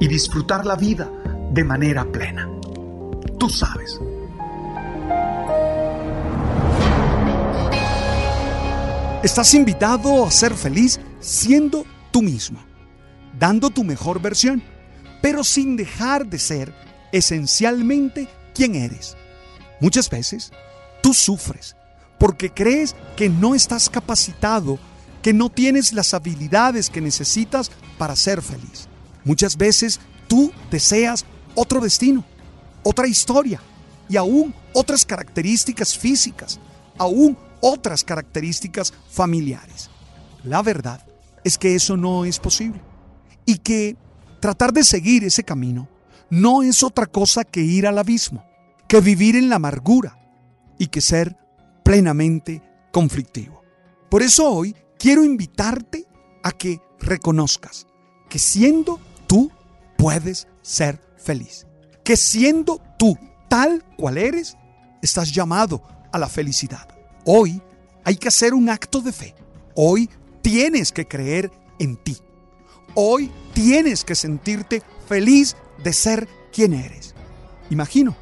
y disfrutar la vida de manera plena. Tú sabes. Estás invitado a ser feliz siendo tú mismo, dando tu mejor versión, pero sin dejar de ser esencialmente quien eres. Muchas veces tú sufres porque crees que no estás capacitado, que no tienes las habilidades que necesitas para ser feliz. Muchas veces tú deseas otro destino, otra historia y aún otras características físicas, aún otras características familiares. La verdad es que eso no es posible y que tratar de seguir ese camino no es otra cosa que ir al abismo que vivir en la amargura y que ser plenamente conflictivo. Por eso hoy quiero invitarte a que reconozcas que siendo puedes ser feliz. Que siendo tú tal cual eres, estás llamado a la felicidad. Hoy hay que hacer un acto de fe. Hoy tienes que creer en ti. Hoy tienes que sentirte feliz de ser quien eres. Imagino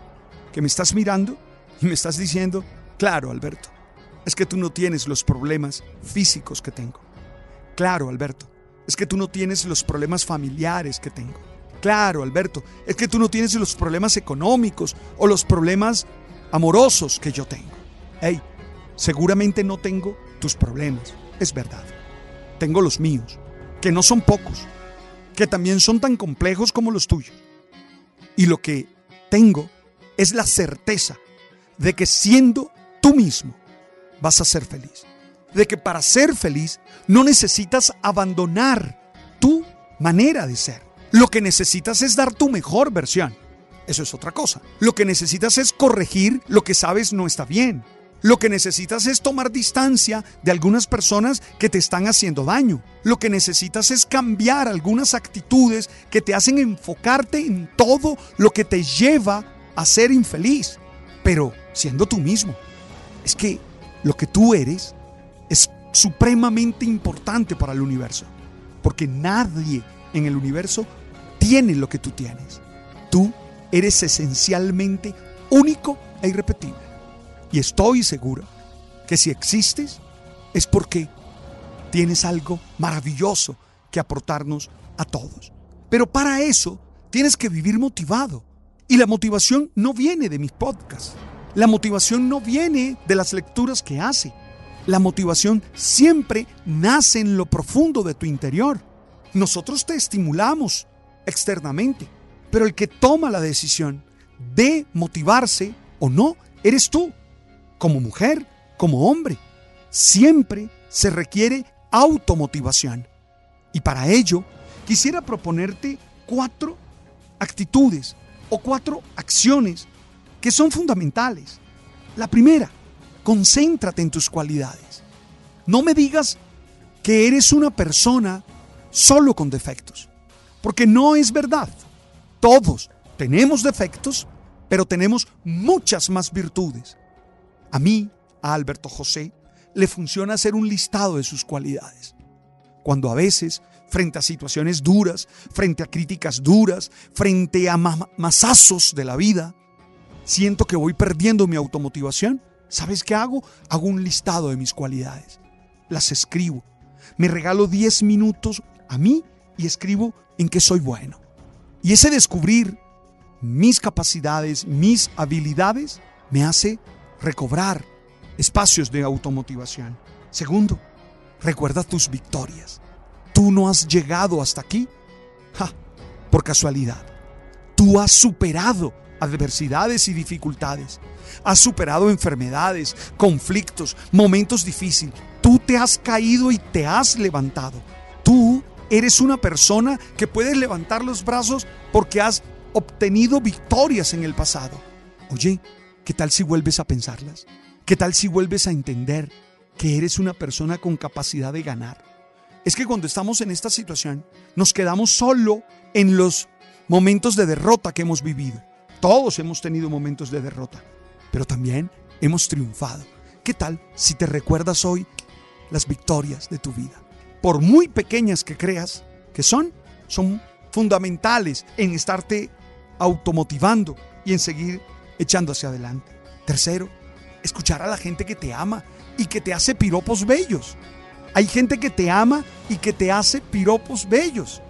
que me estás mirando y me estás diciendo, claro, Alberto, es que tú no tienes los problemas físicos que tengo. Claro, Alberto, es que tú no tienes los problemas familiares que tengo. Claro, Alberto, es que tú no tienes los problemas económicos o los problemas amorosos que yo tengo. Hey, seguramente no tengo tus problemas, es verdad. Tengo los míos, que no son pocos, que también son tan complejos como los tuyos. Y lo que tengo es la certeza de que siendo tú mismo vas a ser feliz. De que para ser feliz no necesitas abandonar tu manera de ser. Lo que necesitas es dar tu mejor versión. Eso es otra cosa. Lo que necesitas es corregir lo que sabes no está bien. Lo que necesitas es tomar distancia de algunas personas que te están haciendo daño. Lo que necesitas es cambiar algunas actitudes que te hacen enfocarte en todo lo que te lleva a ser infeliz, pero siendo tú mismo. Es que lo que tú eres es supremamente importante para el universo, porque nadie en el universo tiene lo que tú tienes. Tú eres esencialmente único e irrepetible. Y estoy seguro que si existes es porque tienes algo maravilloso que aportarnos a todos. Pero para eso tienes que vivir motivado y la motivación no viene de mis podcasts. La motivación no viene de las lecturas que hace. La motivación siempre nace en lo profundo de tu interior. Nosotros te estimulamos externamente, pero el que toma la decisión de motivarse o no, eres tú, como mujer, como hombre. Siempre se requiere automotivación. Y para ello, quisiera proponerte cuatro actitudes o cuatro acciones que son fundamentales. La primera, concéntrate en tus cualidades. No me digas que eres una persona solo con defectos, porque no es verdad. Todos tenemos defectos, pero tenemos muchas más virtudes. A mí, a Alberto José, le funciona hacer un listado de sus cualidades. Cuando a veces, frente a situaciones duras, frente a críticas duras, frente a masazos de la vida, siento que voy perdiendo mi automotivación, ¿sabes qué hago? Hago un listado de mis cualidades. Las escribo. Me regalo 10 minutos a mí y escribo en qué soy bueno. Y ese descubrir mis capacidades, mis habilidades, me hace recobrar espacios de automotivación. Segundo, recuerda tus victorias. Tú no has llegado hasta aquí por casualidad. Tú has superado adversidades y dificultades. Has superado enfermedades, conflictos, momentos difíciles. Tú te has caído y te has levantado. Tú eres una persona que puedes levantar los brazos porque has obtenido victorias en el pasado. Oye, ¿qué tal si vuelves a pensarlas? ¿Qué tal si vuelves a entender que eres una persona con capacidad de ganar? Es que cuando estamos en esta situación, nos quedamos solo en los momentos de derrota que hemos vivido. Todos hemos tenido momentos de derrota, pero también hemos triunfado. ¿Qué tal si te recuerdas hoy las victorias de tu vida? Por muy pequeñas que creas que son, son fundamentales en estarte automotivando y en seguir echando hacia adelante. Tercero, escuchar a la gente que te ama y que te hace piropos bellos. Hay gente que te ama y que te hace piropos bellos.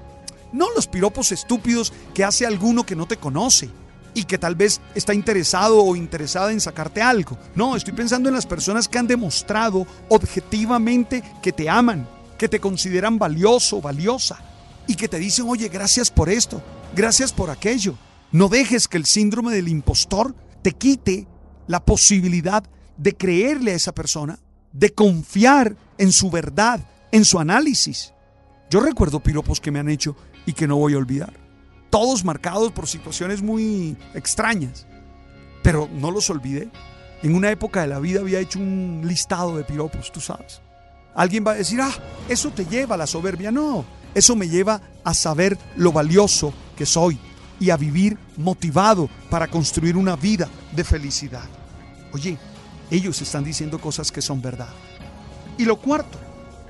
No los piropos estúpidos que hace alguno que no te conoce y que tal vez está interesado o interesada en sacarte algo. No, estoy pensando en las personas que han demostrado objetivamente que te aman, que te consideran valioso, valiosa y que te dicen, oye, gracias por esto, gracias por aquello. No dejes que el síndrome del impostor te quite la posibilidad de creerle a esa persona, de confiar en su verdad, en su análisis. Yo recuerdo piropos que me han hecho y que no voy a olvidar todos marcados por situaciones muy extrañas. Pero no los olvidé. En una época de la vida había hecho un listado de piropos, tú sabes. Alguien va a decir, ah, eso te lleva a la soberbia. No, eso me lleva a saber lo valioso que soy y a vivir motivado para construir una vida de felicidad. Oye, ellos están diciendo cosas que son verdad. Y lo cuarto,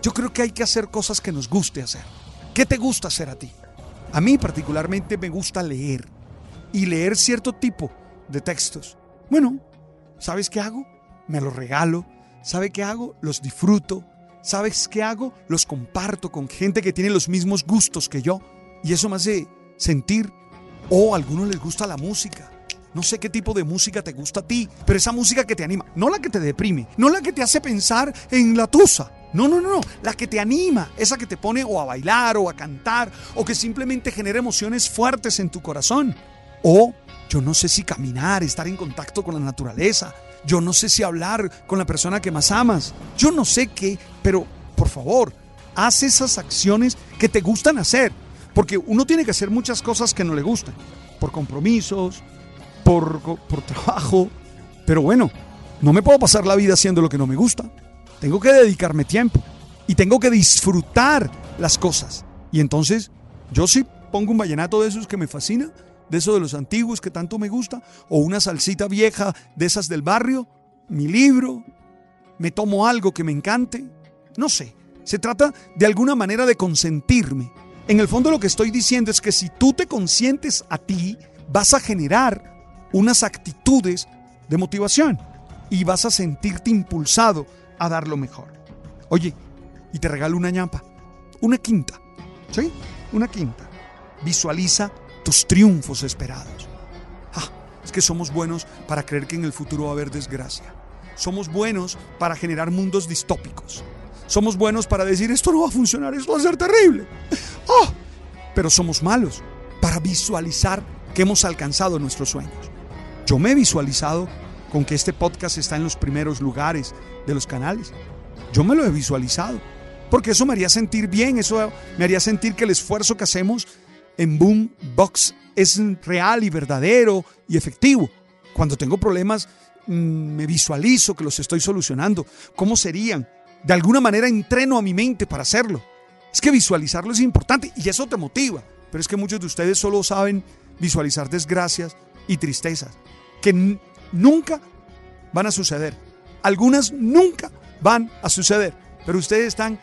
yo creo que hay que hacer cosas que nos guste hacer. ¿Qué te gusta hacer a ti? A mí particularmente me gusta leer y leer cierto tipo de textos. Bueno, ¿sabes qué hago? Me los regalo. ¿Sabe qué hago? Los disfruto. ¿Sabes qué hago? Los comparto con gente que tiene los mismos gustos que yo. Y eso me hace sentir, oh, a algunos les gusta la música. No sé qué tipo de música te gusta a ti, pero esa música que te anima, no la que te deprime, no la que te hace pensar en la tusa, no, no, no, la que te anima, esa que te pone o a bailar o a cantar o que simplemente genera emociones fuertes en tu corazón. O yo no sé si caminar, estar en contacto con la naturaleza. Yo no sé si hablar con la persona que más amas. Yo no sé qué, pero por favor, haz esas acciones que te gustan hacer. Porque uno tiene que hacer muchas cosas que no le gustan. Por compromisos, por, por trabajo. Pero bueno, no me puedo pasar la vida haciendo lo que no me gusta. Tengo que dedicarme tiempo y tengo que disfrutar las cosas. Y entonces yo sí pongo un vallenato de esos que me fascina, de esos de los antiguos que tanto me gusta, o una salsita vieja de esas del barrio, mi libro, me tomo algo que me encante, no sé. Se trata de alguna manera de consentirme. En el fondo lo que estoy diciendo es que si tú te consientes a ti, vas a generar unas actitudes de motivación y vas a sentirte impulsado a dar lo mejor. Oye, y te regalo una ñampa, una quinta, ¿sí? Una quinta. Visualiza tus triunfos esperados. Ah, es que somos buenos para creer que en el futuro va a haber desgracia. Somos buenos para generar mundos distópicos. Somos buenos para decir esto no va a funcionar, esto va a ser terrible. Ah, pero somos malos para visualizar que hemos alcanzado nuestros sueños. Yo me he visualizado con que este podcast está en los primeros lugares de los canales. Yo me lo he visualizado, porque eso me haría sentir bien, eso me haría sentir que el esfuerzo que hacemos en Boom Box es real y verdadero y efectivo. Cuando tengo problemas, mm, me visualizo que los estoy solucionando. ¿Cómo serían? De alguna manera entreno a mi mente para hacerlo. Es que visualizarlo es importante y eso te motiva. Pero es que muchos de ustedes solo saben visualizar desgracias y tristezas que nunca van a suceder. Algunas nunca van a suceder, pero ustedes están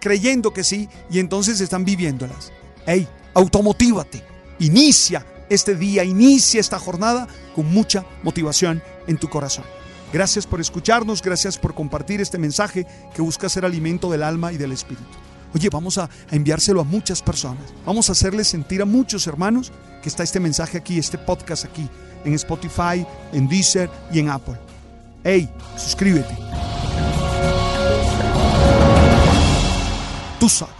creyendo que sí y entonces están viviéndolas. Hey, automotívate. Inicia este día, inicia esta jornada con mucha motivación en tu corazón. Gracias por escucharnos, gracias por compartir este mensaje que busca ser alimento del alma y del espíritu. Oye, vamos a, enviárselo a muchas personas. Vamos a hacerles sentir a muchos hermanos que está este mensaje aquí, este podcast aquí, en Spotify, en Deezer y en Apple. Hey, suscríbete. Tú sabes.